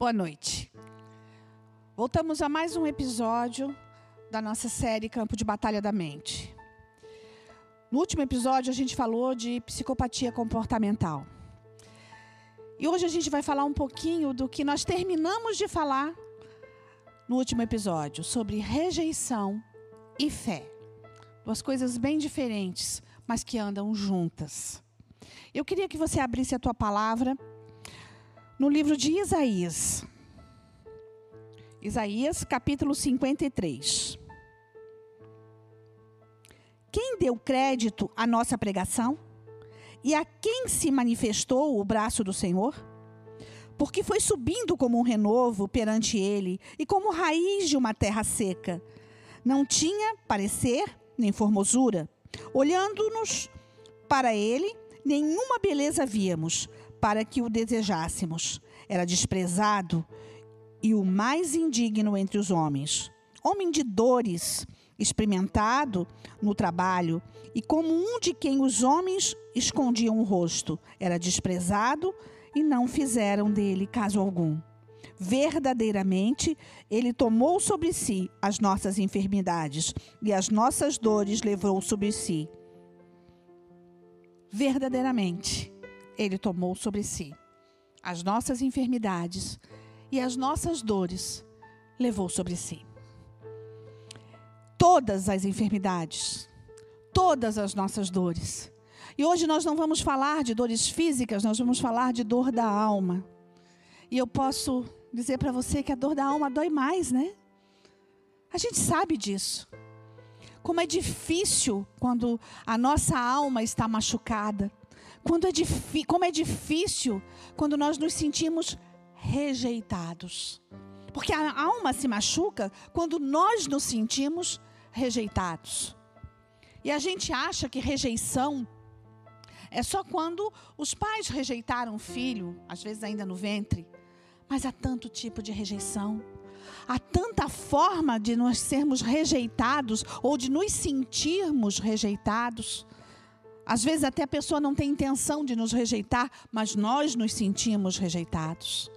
Boa noite. Voltamos a mais um episódio da nossa série Campo de Batalha da Mente. No último episódio, a gente falou de psicopatia comportamental. E hoje a gente vai falar um pouquinho do que nós terminamos de falar no último episódio, sobre rejeição e fé. Duas coisas bem diferentes, mas que andam juntas. Eu queria que você abrisse a tua palavra no livro de Isaías. Isaías, capítulo 53. Quem deu crédito à nossa pregação? E a quem se manifestou o braço do Senhor? Porque foi subindo como um renovo perante ele e como raiz de uma terra seca. Não tinha parecer nem formosura. Olhando-nos para ele, nenhuma beleza víamos para que o desejássemos. Era desprezado e o mais indigno entre os homens. Homem de dores, experimentado no trabalho, e como um de quem os homens escondiam o rosto. Era desprezado e não fizeram dele caso algum. Verdadeiramente, ele tomou sobre si as nossas enfermidades e as nossas dores levou sobre si. Verdadeiramente, ele tomou sobre si as nossas enfermidades e as nossas dores levou sobre si. Todas as enfermidades, todas as nossas dores. E hoje nós não vamos falar de dores físicas, nós vamos falar de dor da alma. E eu posso dizer para você que a dor da alma dói mais, né? A gente sabe disso. Como é difícil quando a nossa alma está machucada. Quando é como é difícil quando nós nos sentimos rejeitados. Porque a alma se machuca quando nós nos sentimos rejeitados. E a gente acha que rejeição é só quando os pais rejeitaram o filho, às vezes ainda no ventre. Mas há tanto tipo de rejeição. Há tanta forma de nós sermos rejeitados ou de nos sentirmos rejeitados. Às vezes até a pessoa não tem intenção de nos rejeitar, mas nós nos sentimos rejeitados.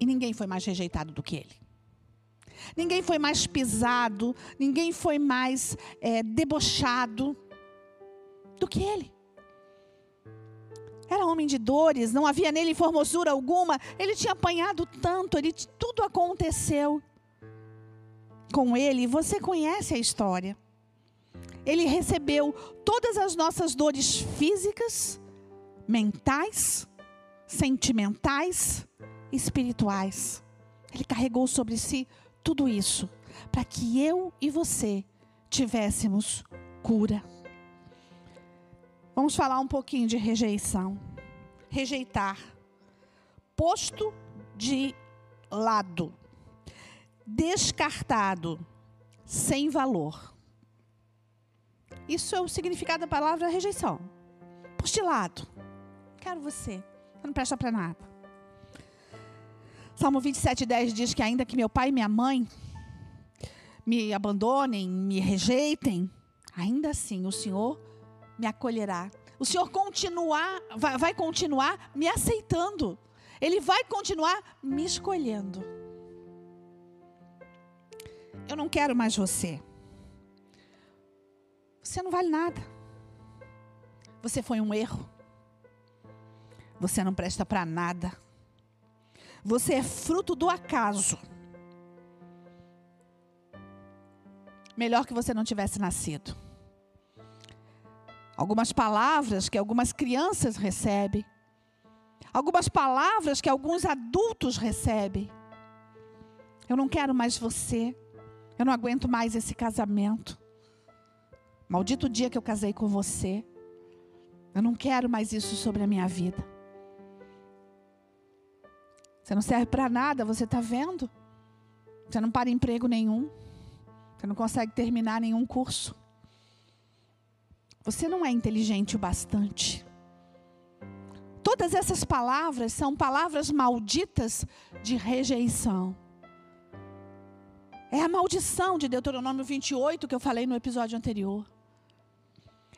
E ninguém foi mais rejeitado do que ele. Ninguém foi mais pisado, ninguém foi mais é, debochado do que ele. Era homem de dores, não havia nele formosura alguma. Ele tinha apanhado tanto, ele, tudo aconteceu com ele. Você conhece a história. Ele recebeu todas as nossas dores físicas, mentais, sentimentais, espirituais. Ele carregou sobre si tudo isso para que eu e você tivéssemos cura. Vamos falar um pouquinho de rejeição. Rejeitar. Posto de lado. Descartado. Sem valor. Isso é o significado da palavra rejeição. Postilado. Quero você. Você não presta para nada. Salmo 27, 10 diz que ainda que meu pai e minha mãe me abandonem, me rejeitem, ainda assim o Senhor me acolherá. O Senhor continuar, vai, vai continuar me aceitando. Ele vai continuar me escolhendo. Eu não quero mais você. Você não vale nada. Você foi um erro. Você não presta para nada. Você é fruto do acaso. Melhor que você não tivesse nascido. Algumas palavras que algumas crianças recebem. Algumas palavras que alguns adultos recebem. Eu não quero mais você. Eu não aguento mais esse casamento. Maldito dia que eu casei com você. Eu não quero mais isso sobre a minha vida. Você não serve para nada, você está vendo? Você não para emprego nenhum. Você não consegue terminar nenhum curso. Você não é inteligente o bastante. Todas essas palavras são palavras malditas de rejeição. É a maldição de Deuteronômio 28 que eu falei no episódio anterior.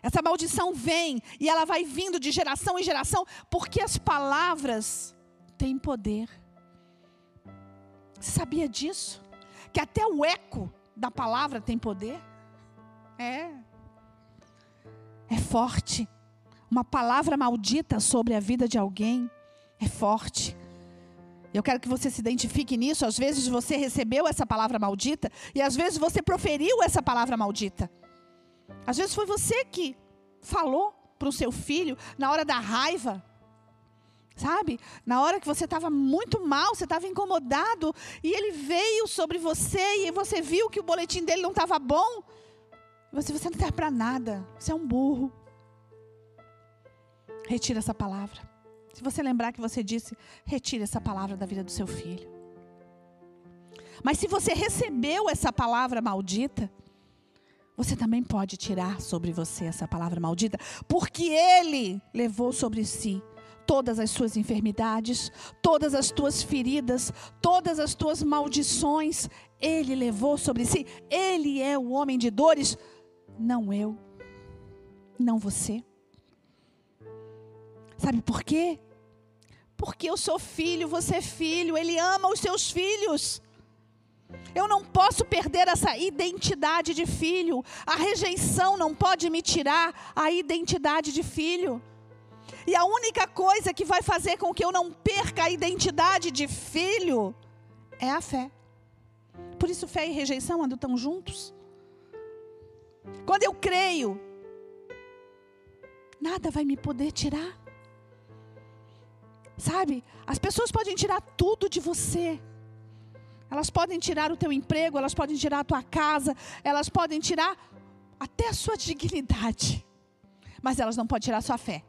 Essa maldição vem e ela vai vindo de geração em geração, porque as palavras tem poder. Você sabia disso? Que até o eco da palavra tem poder? É. É forte. Uma palavra maldita sobre a vida de alguém é forte. Eu quero que você se identifique nisso. Às vezes você recebeu essa palavra maldita e às vezes você proferiu essa palavra maldita. Às vezes foi você que falou para o seu filho na hora da raiva. Sabe? Na hora que você estava muito mal, você estava incomodado e ele veio sobre você e você viu que o boletim dele não estava bom. Você, você não serve para nada. Você é um burro. Retira essa palavra. Se você lembrar que você disse, retire essa palavra da vida do seu filho. Mas se você recebeu essa palavra maldita, você também pode tirar sobre você essa palavra maldita, porque ele levou sobre si todas as suas enfermidades, todas as tuas feridas, todas as tuas maldições, ele levou sobre si. Ele é o homem de dores, não eu, não você. Sabe por quê? Porque eu sou filho, você é filho, ele ama os seus filhos. Eu não posso perder essa identidade de filho. A rejeição não pode me tirar a identidade de filho. E a única coisa que vai fazer com que eu não perca a identidade de filho é a fé. Por isso, fé e rejeição andam tão juntos. Quando eu creio, nada vai me poder tirar. Sabe? As pessoas podem tirar tudo de você. Elas podem tirar o teu emprego, elas podem tirar a tua casa, elas podem tirar até a sua dignidade. Mas elas não podem tirar a sua fé.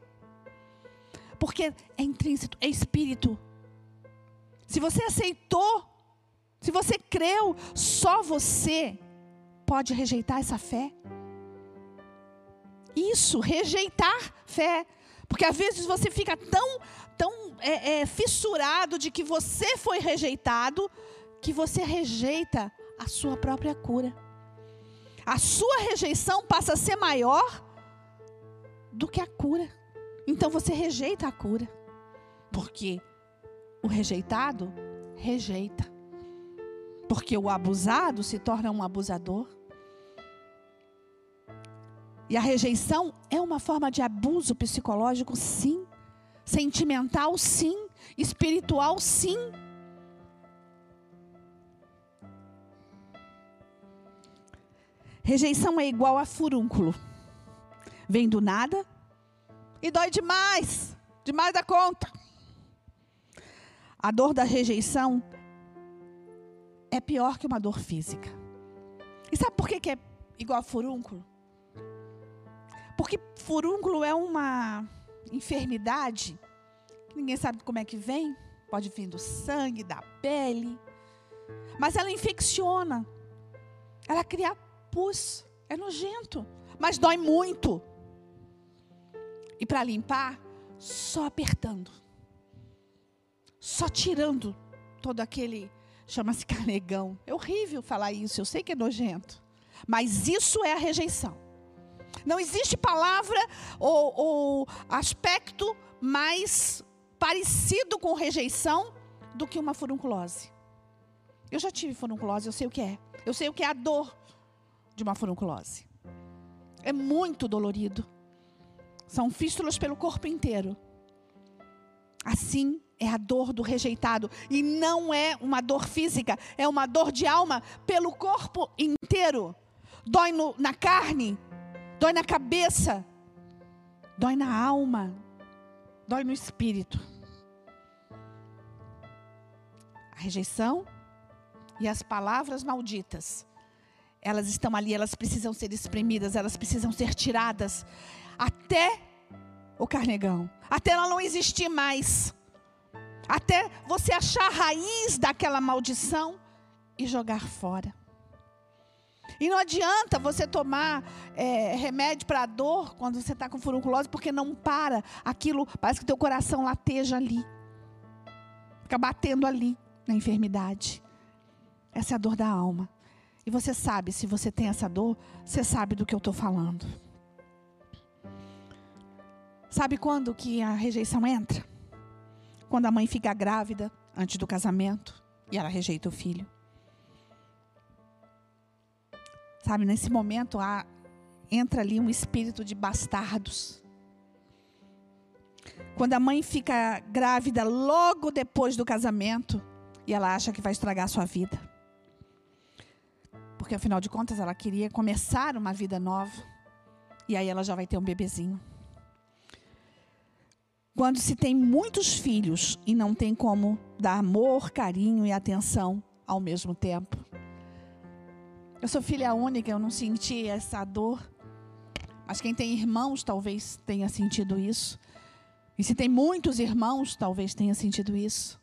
Porque é intrínseco, é espírito. Se você aceitou, se você creu, só você pode rejeitar essa fé. Isso, rejeitar fé. Porque às vezes você fica tão, tão é, é, fissurado de que você foi rejeitado, que você rejeita a sua própria cura. A sua rejeição passa a ser maior do que a cura. Então você rejeita a cura. Porque o rejeitado rejeita. Porque o abusado se torna um abusador. E a rejeição é uma forma de abuso psicológico, sim. Sentimental, sim. Espiritual, sim. Rejeição é igual a furúnculo. Vem do nada e dói demais, demais da conta. A dor da rejeição é pior que uma dor física. E sabe por que, é igual a furúnculo? Porque furúnculo é uma enfermidade que ninguém sabe como é que vem. Pode vir do sangue, da pele. Mas ela infecciona. Ela cria pus. É nojento. Mas dói muito. E para limpar, só apertando. Só tirando todo aquele. Chama-se carnegão. É horrível falar isso. Eu sei que é nojento. Mas isso é a rejeição. Não existe palavra ou, ou aspecto mais parecido com rejeição do que uma furunculose. Eu já tive furunculose, eu sei o que é. Eu sei o que é a dor de uma furunculose. É muito dolorido. São fístulas pelo corpo inteiro. Assim é a dor do rejeitado. E não é uma dor física, é uma dor de alma pelo corpo inteiro. Dói no, na carne, dói na cabeça, dói na alma, dói no espírito. A rejeição e as palavras malditas, elas estão ali, elas precisam ser espremidas, elas precisam ser tiradas até o carnegão, até ela não existir mais, até você achar a raiz daquela maldição e jogar fora. E não adianta você tomar é, remédio para dor quando você está com furunculose, porque não para. Aquilo parece que teu coração lateja ali. Fica batendo ali na enfermidade. Essa é a dor da alma. E você sabe, se você tem essa dor, você sabe do que eu estou falando. Sabe quando que a rejeição entra? quando a mãe fica grávida antes do casamento e ela rejeita o filho. Sabe, nesse momento há, entra ali um espírito de bastardos. Quando a mãe fica grávida logo depois do casamento e ela acha que vai estragar a sua vida. Porque afinal de contas ela queria começar uma vida nova. E aí ela já vai ter um bebezinho. Quando se tem muitos filhos e não tem como dar amor, carinho e atenção ao mesmo tempo. Eu sou filha única, eu não senti essa dor. Mas quem tem irmãos talvez tenha sentido isso. E se tem muitos irmãos, talvez tenha sentido isso.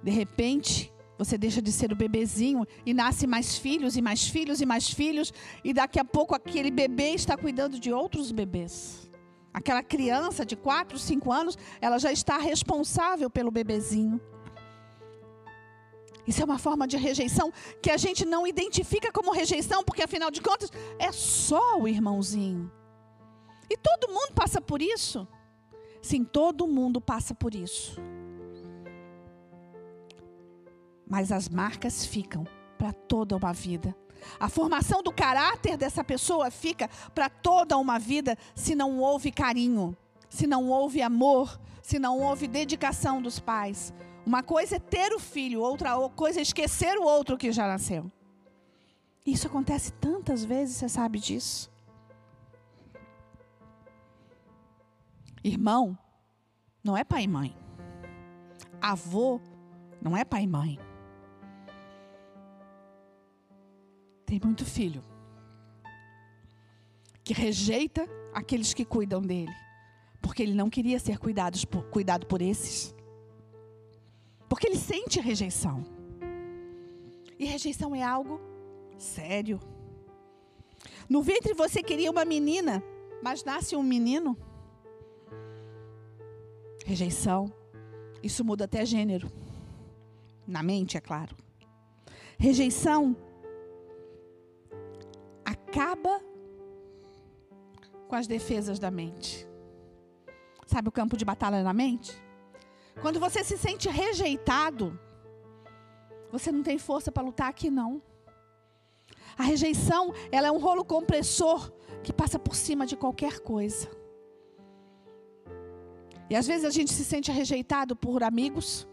De repente, você deixa de ser o bebezinho e nasce mais filhos e mais filhos e mais filhos, e daqui a pouco aquele bebê está cuidando de outros bebês. Aquela criança de 4, 5 anos, ela já está responsável pelo bebezinho. Isso é uma forma de rejeição que a gente não identifica como rejeição, porque afinal de contas é só o irmãozinho. E todo mundo passa por isso. Sim, todo mundo passa por isso. Mas as marcas ficam para toda uma vida. A formação do caráter dessa pessoa fica para toda uma vida se não houve carinho, se não houve amor, se não houve dedicação dos pais. Uma coisa é ter o filho, outra coisa é esquecer o outro que já nasceu. Isso acontece tantas vezes, você sabe disso. Irmão, não é pai e mãe. Avô, não é pai e mãe. Tem muito filho que rejeita aqueles que cuidam dele, porque ele não queria ser cuidado por, cuidado por esses. Porque ele sente rejeição. E rejeição é algo sério. No ventre você queria uma menina, mas nasce um menino. Rejeição. Isso muda até gênero. Na mente, é claro. Rejeição acaba com as defesas da mente. Sabe o campo de batalha na mente? Quando você se sente rejeitado, você não tem força para lutar aqui não. A rejeição, ela é um rolo compressor que passa por cima de qualquer coisa. E às vezes a gente se sente rejeitado por amigos,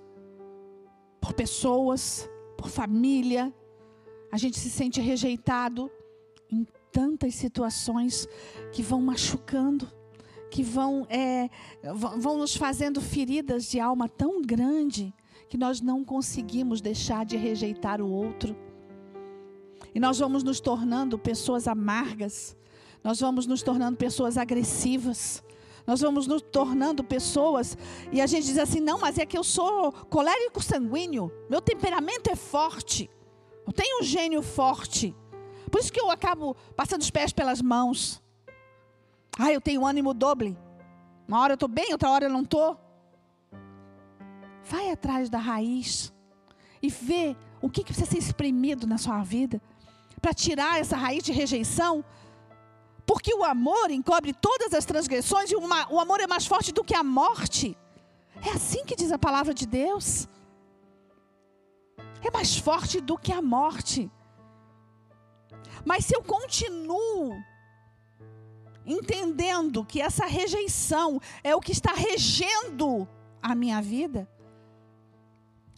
por pessoas, por família. A gente se sente rejeitado em tantas situações que vão machucando que vão, é, vão nos fazendo feridas de alma tão grande que nós não conseguimos deixar de rejeitar o outro. E nós vamos nos tornando pessoas amargas, nós vamos nos tornando pessoas agressivas, nós vamos nos tornando pessoas e a gente diz assim: não, mas é que eu sou colérico sanguíneo, meu temperamento é forte, eu tenho um gênio forte, por isso que eu acabo passando os pés pelas mãos. Ah, eu tenho ânimo doble. Uma hora eu estou bem, outra hora eu não estou. Vai atrás da raiz e vê o que, que precisa ser exprimido na sua vida para tirar essa raiz de rejeição. Porque o amor encobre todas as transgressões e uma, o amor é mais forte do que a morte. É assim que diz a palavra de Deus. É mais forte do que a morte. Mas se eu continuo entendendo que essa rejeição é o que está regendo a minha vida,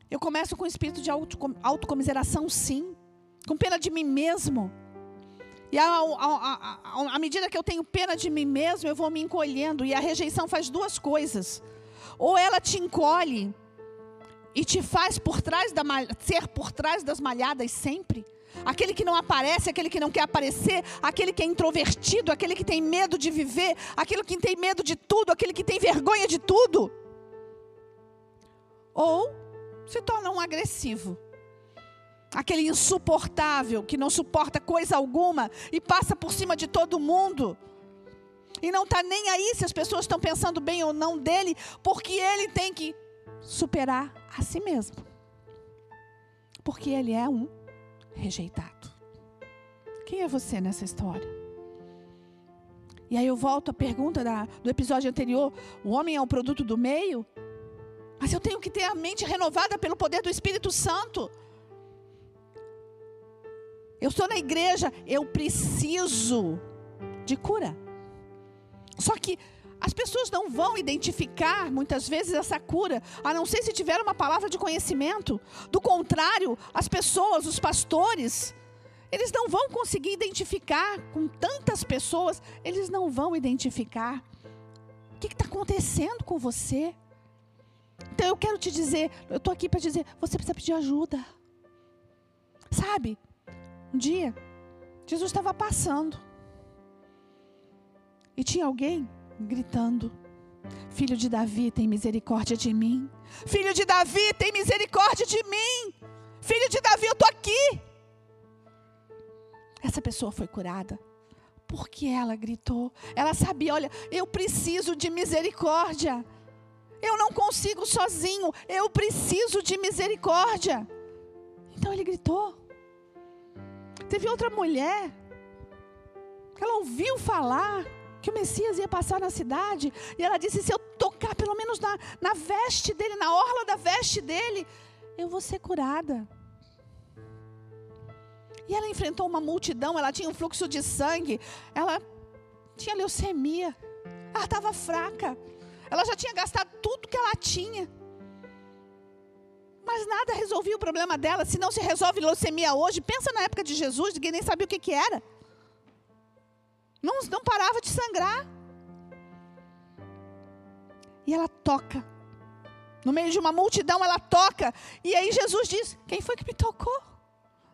eu começo com o espírito de autocomiseração, sim, com pena de mim mesmo. E à medida que eu tenho pena de mim mesmo, eu vou me encolhendo. E a rejeição faz duas coisas: ou ela te encolhe e te faz por trás da, ser por trás das malhadas sempre, aquele que não aparece, aquele que não quer aparecer, aquele que é introvertido, aquele que tem medo de viver, aquele que tem medo de tudo, aquele que tem vergonha de tudo. Ou se torna um agressivo. Aquele insuportável que não suporta coisa alguma e passa por cima de todo mundo. E não está nem aí se as pessoas estão pensando bem ou não dele, porque ele tem que superar a si mesmo. Porque ele é um rejeitado. Quem é você nessa história? E aí eu volto à pergunta da, do episódio anterior: o homem é um produto do meio? Mas eu tenho que ter a mente renovada pelo poder do Espírito Santo. Eu estou na igreja, eu preciso de cura. Só que as pessoas não vão identificar muitas vezes essa cura, a não ser se tiver uma palavra de conhecimento. Do contrário, as pessoas, os pastores, eles não vão conseguir identificar com tantas pessoas, eles não vão identificar o que está acontecendo com você. Então eu quero te dizer, eu estou aqui para dizer, você precisa pedir ajuda. Sabe? Um dia, Jesus estava passando. E tinha alguém gritando: Filho de Davi, tem misericórdia de mim. Filho de Davi, tem misericórdia de mim. Filho de Davi, eu estou aqui. Essa pessoa foi curada. Porque ela gritou. Ela sabia: olha, eu preciso de misericórdia. Eu não consigo sozinho. Eu preciso de misericórdia. Então ele gritou. Teve outra mulher. Ela ouviu falar que o Messias ia passar na cidade. E ela disse: se eu tocar pelo menos na, na veste dele, na orla da veste dele, eu vou ser curada. E ela enfrentou uma multidão, ela tinha um fluxo de sangue, ela tinha leucemia, ela estava fraca, ela já tinha gastado tudo que ela tinha. Mas nada resolvia o problema dela. Se não se resolve leucemia hoje, pensa na época de Jesus, ninguém nem sabia o que, que era. Não, não parava de sangrar. E ela toca. No meio de uma multidão, ela toca. E aí Jesus diz: Quem foi que me tocou?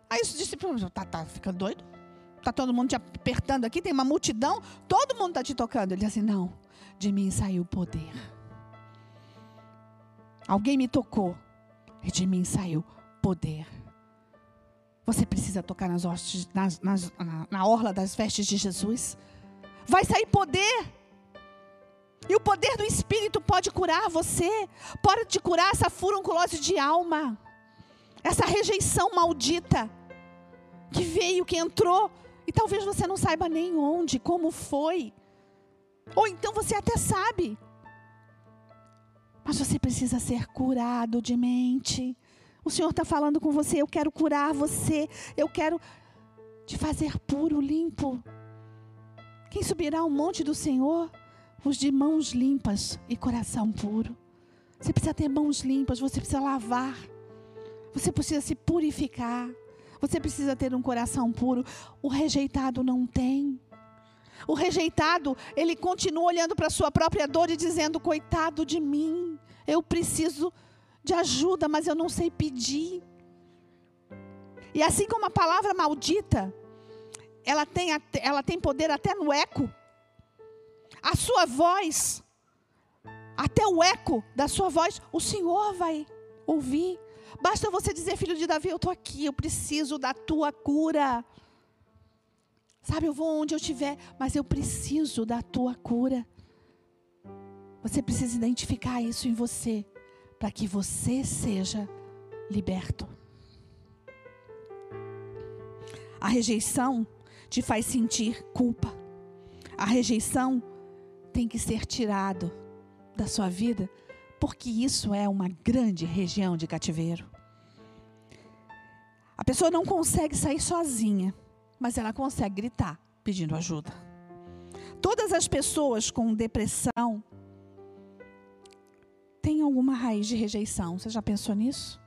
Aí os discípulos, tá, tá ficando doido? Tá todo mundo te apertando aqui, tem uma multidão, todo mundo está te tocando. Ele diz assim: Não, de mim saiu o poder. Alguém me tocou, e de mim saiu poder. Você precisa tocar nas hostes, nas, nas, na, na orla das vestes de Jesus. Vai sair poder. E o poder do Espírito pode curar você, pode te curar essa furunculose de alma, essa rejeição maldita que veio, que entrou, e talvez você não saiba nem onde, como foi, ou então você até sabe, mas você precisa ser curado de mente. O Senhor está falando com você. Eu quero curar você. Eu quero te fazer puro, limpo. Quem subirá ao monte do Senhor? Os de mãos limpas e coração puro. Você precisa ter mãos limpas, você precisa lavar. Você precisa se purificar. Você precisa ter um coração puro. O rejeitado não tem. O rejeitado, ele continua olhando para a sua própria dor e dizendo: Coitado de mim, eu preciso de ajuda, mas eu não sei pedir. E assim como a palavra maldita, ela tem, ela tem poder até no eco. A sua voz, até o eco da sua voz, o Senhor vai ouvir. Basta você dizer, filho de Davi, eu estou aqui, eu preciso da tua cura. Sabe, eu vou onde eu estiver, mas eu preciso da tua cura. Você precisa identificar isso em você para que você seja liberto. A rejeição te faz sentir culpa. A rejeição tem que ser tirado da sua vida, porque isso é uma grande região de cativeiro. A pessoa não consegue sair sozinha, mas ela consegue gritar pedindo ajuda. Todas as pessoas com depressão, alguma raiz de rejeição. Você já pensou nisso?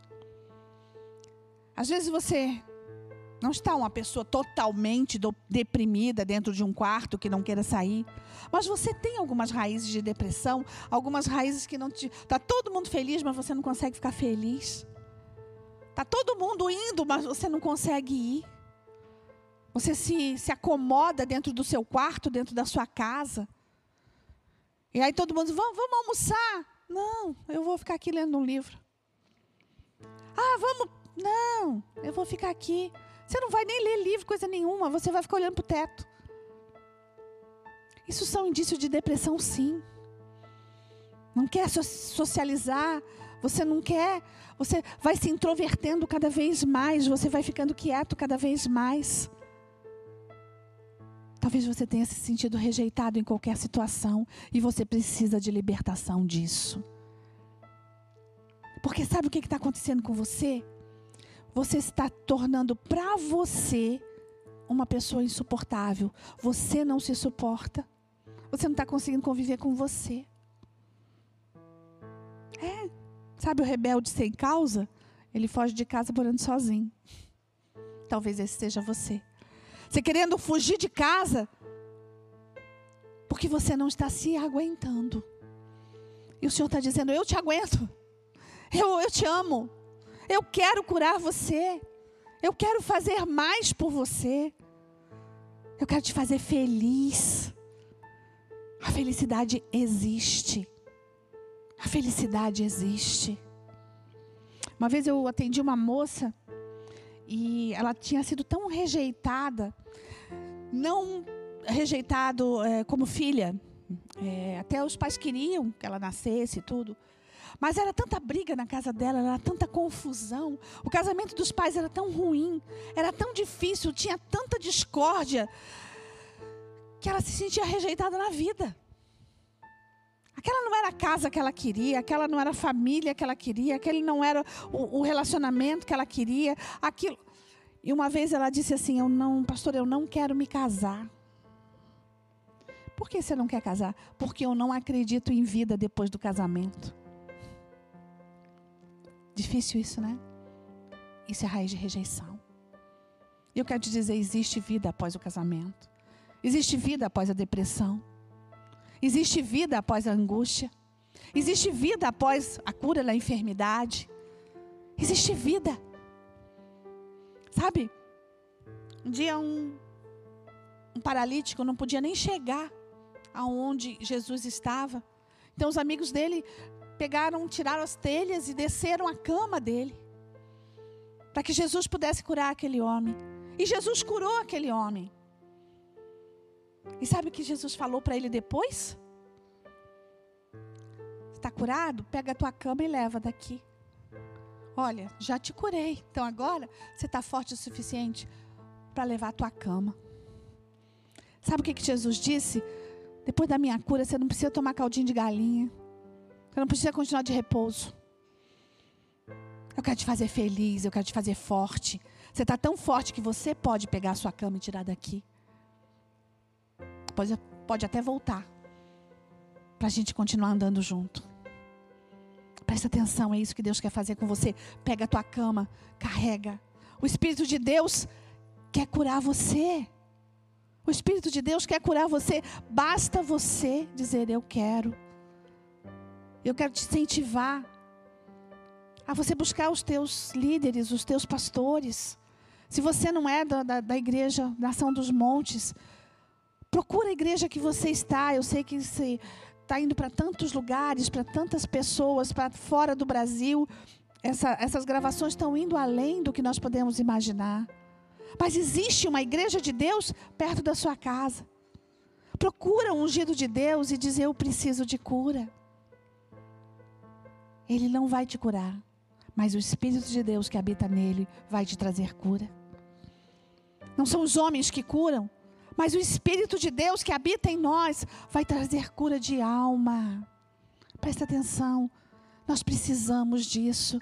Às vezes você não está uma pessoa totalmente do, deprimida dentro de um quarto que não queira sair, mas você tem algumas raízes de depressão, algumas raízes que não te. Está todo mundo feliz, mas você não consegue ficar feliz. Está todo mundo indo, mas você não consegue ir. Você se, se acomoda dentro do seu quarto, dentro da sua casa. E aí todo mundo diz: vamos, vamos almoçar. Não, eu vou ficar aqui lendo um livro. Ah, vamos. Não, eu vou ficar aqui. Você não vai nem ler livro, coisa nenhuma. Você vai ficar olhando para o teto. Isso são indícios de depressão, sim. Não quer socializar. Você não quer. Você vai se introvertendo cada vez mais. Você vai ficando quieto cada vez mais. Talvez você tenha se sentido rejeitado em qualquer situação e você precisa de libertação disso. Porque sabe o que está acontecendo com você? Você está tornando para você uma pessoa insuportável. Você não se suporta. Você não está conseguindo conviver com você. É. Sabe o rebelde sem causa? Ele foge de casa morando sozinho. Talvez esse seja você. Você querendo fugir de casa porque você não está se aguentando. E o Senhor está dizendo: Eu te aguento. Eu, eu te amo. Eu quero curar você. Eu quero fazer mais por você. Eu quero te fazer feliz. A felicidade existe. A felicidade existe. Uma vez eu atendi uma moça e ela tinha sido tão rejeitada, não rejeitado é, como filha. É, até os pais queriam que ela nascesse e tudo. Mas era tanta briga na casa dela, era tanta confusão. O casamento dos pais era tão ruim, era tão difícil, tinha tanta discórdia, que ela se sentia rejeitada na vida. Aquela não era a casa que ela queria, aquela não era a família que ela queria, aquele não era o, o relacionamento que ela queria, aquilo. E uma vez ela disse assim: "Eu não, pastor, eu não quero me casar". Por que você não quer casar? Porque eu não acredito em vida depois do casamento. Difícil isso, né? Isso é raiz de rejeição. E eu quero te dizer: existe vida após o casamento. Existe vida após a depressão. Existe vida após a angústia. Existe vida após a cura da enfermidade. Existe vida. Sabe? Um dia um, um paralítico não podia nem chegar aonde Jesus estava. Então os amigos dele pegaram, tiraram as telhas e desceram a cama dele. Para que Jesus pudesse curar aquele homem. E Jesus curou aquele homem. E sabe o que Jesus falou para ele depois? Está curado? Pega a tua cama e leva daqui. Olha, já te curei. Então agora você está forte o suficiente para levar a tua cama. Sabe o que, que Jesus disse? Depois da minha cura, você não precisa tomar caldinho de galinha. Você não precisa continuar de repouso. Eu quero te fazer feliz, eu quero te fazer forte. Você está tão forte que você pode pegar a sua cama e tirar daqui. Pode, pode até voltar. Para a gente continuar andando junto. Presta atenção, é isso que Deus quer fazer com você. Pega a tua cama, carrega. O Espírito de Deus quer curar você. O Espírito de Deus quer curar você. Basta você dizer: Eu quero. Eu quero te incentivar a você buscar os teus líderes, os teus pastores. Se você não é da, da, da igreja Nação dos Montes, procura a igreja que você está. Eu sei que você está indo para tantos lugares, para tantas pessoas, para fora do Brasil. Essa, essas gravações estão indo além do que nós podemos imaginar. Mas existe uma igreja de Deus perto da sua casa. Procura um ungido de Deus e diz: Eu preciso de cura. Ele não vai te curar, mas o Espírito de Deus que habita nele vai te trazer cura. Não são os homens que curam, mas o Espírito de Deus que habita em nós vai trazer cura de alma. Presta atenção, nós precisamos disso.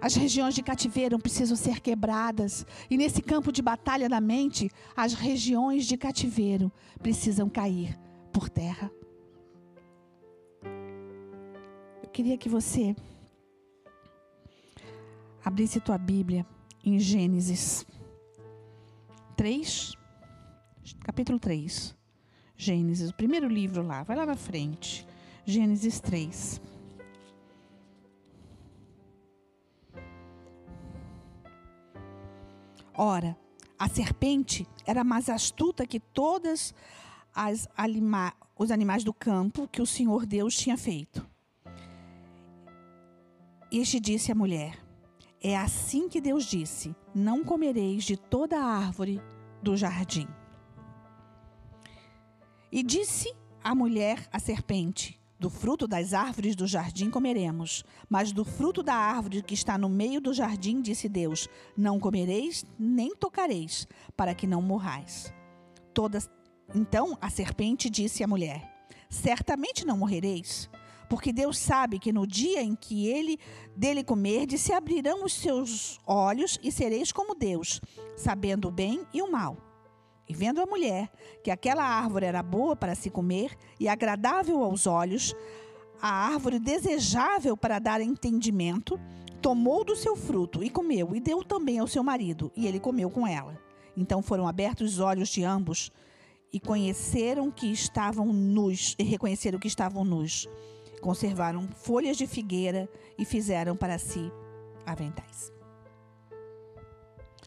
As regiões de cativeiro precisam ser quebradas. E nesse campo de batalha da mente, as regiões de cativeiro precisam cair por terra. Eu queria que você abrisse tua Bíblia em Gênesis 3, capítulo 3. Gênesis, o primeiro livro lá, vai lá na frente. Gênesis 3. Ora, a serpente era mais astuta que todas as anima os animais do campo que o Senhor Deus tinha feito. Este disse à mulher: É assim que Deus disse: Não comereis de toda árvore do jardim. E disse a mulher à serpente: do fruto das árvores do jardim comeremos, mas do fruto da árvore que está no meio do jardim, disse Deus: Não comereis nem tocareis, para que não morrais. Todas... Então a serpente disse à mulher: Certamente não morrereis, Porque Deus sabe que no dia em que ele dele comerdes, se abrirão os seus olhos e sereis como Deus, sabendo o bem e o mal. E vendo a mulher que aquela árvore era boa para se comer e agradável aos olhos, a árvore desejável para dar entendimento, tomou do seu fruto e comeu, e deu também ao seu marido, e ele comeu com ela. Então foram abertos os olhos de ambos e conheceram que estavam nus, e reconheceram que estavam nus. Conservaram folhas de figueira e fizeram para si aventais.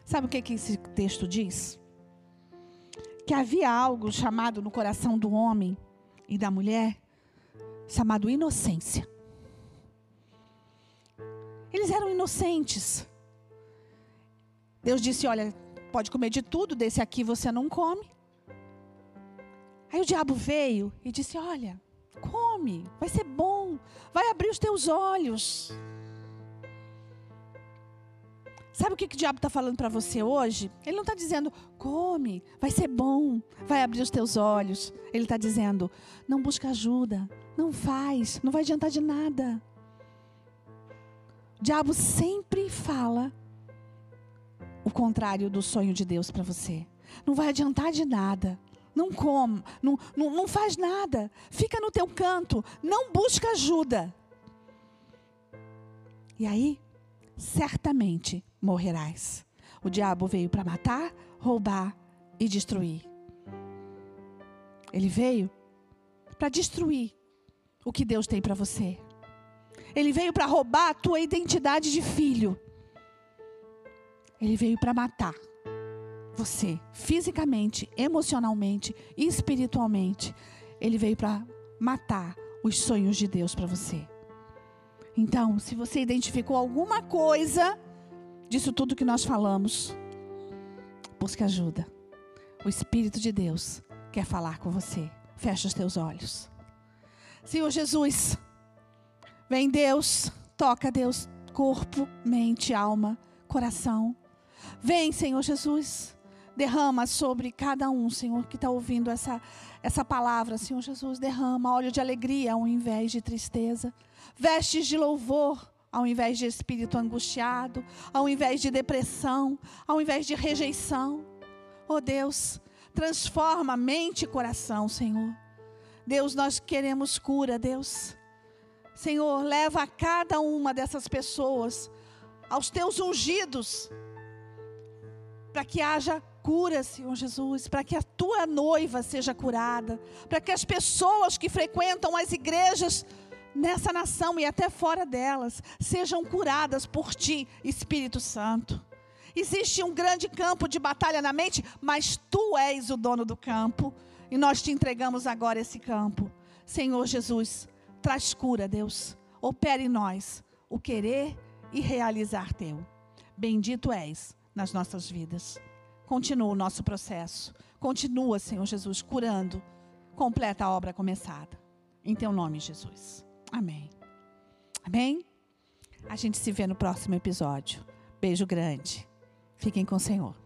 Sabe o que, que esse texto diz? Que havia algo chamado no coração do homem e da mulher, chamado inocência. Eles eram inocentes. Deus disse: Olha, pode comer de tudo, desse aqui você não come. Aí o diabo veio e disse: Olha, come, vai ser bom, vai abrir os teus olhos. Sabe o que, que o diabo está falando para você hoje? Ele não está dizendo, come, vai ser bom, vai abrir os teus olhos. Ele está dizendo, não busca ajuda, não faz, não vai adiantar de nada. O diabo sempre fala o contrário do sonho de Deus para você. Não vai adiantar de nada. Não come, não, não, não faz nada. Fica no teu canto, não busca ajuda. E aí, certamente morrerás. O diabo veio para matar, roubar e destruir. Ele veio para destruir o que Deus tem para você. Ele veio para roubar a tua identidade de filho. Ele veio para matar você, fisicamente, emocionalmente, espiritualmente. Ele veio para matar os sonhos de Deus para você. Então, se você identificou alguma coisa disso tudo que nós falamos, busque ajuda. O Espírito de Deus quer falar com você. Fecha os teus olhos. Senhor Jesus, vem Deus, toca Deus, corpo, mente, alma, coração. Vem, Senhor Jesus. Derrama sobre cada um, Senhor, que está ouvindo essa, essa palavra, Senhor Jesus. Derrama óleo de alegria ao invés de tristeza. Vestes de louvor ao invés de espírito angustiado. Ao invés de depressão. Ao invés de rejeição. Oh Deus, transforma mente e coração, Senhor. Deus, nós queremos cura, Deus. Senhor, leva a cada uma dessas pessoas aos teus ungidos para que haja cura, Senhor Jesus, para que a tua noiva seja curada, para que as pessoas que frequentam as igrejas nessa nação e até fora delas sejam curadas por ti, Espírito Santo. Existe um grande campo de batalha na mente, mas tu és o dono do campo e nós te entregamos agora esse campo. Senhor Jesus, traz cura, Deus. Opere em nós o querer e realizar teu. Bendito és nas nossas vidas. Continua o nosso processo. Continua, Senhor Jesus, curando. Completa a obra começada. Em teu nome, Jesus. Amém. Amém? A gente se vê no próximo episódio. Beijo grande. Fiquem com o Senhor.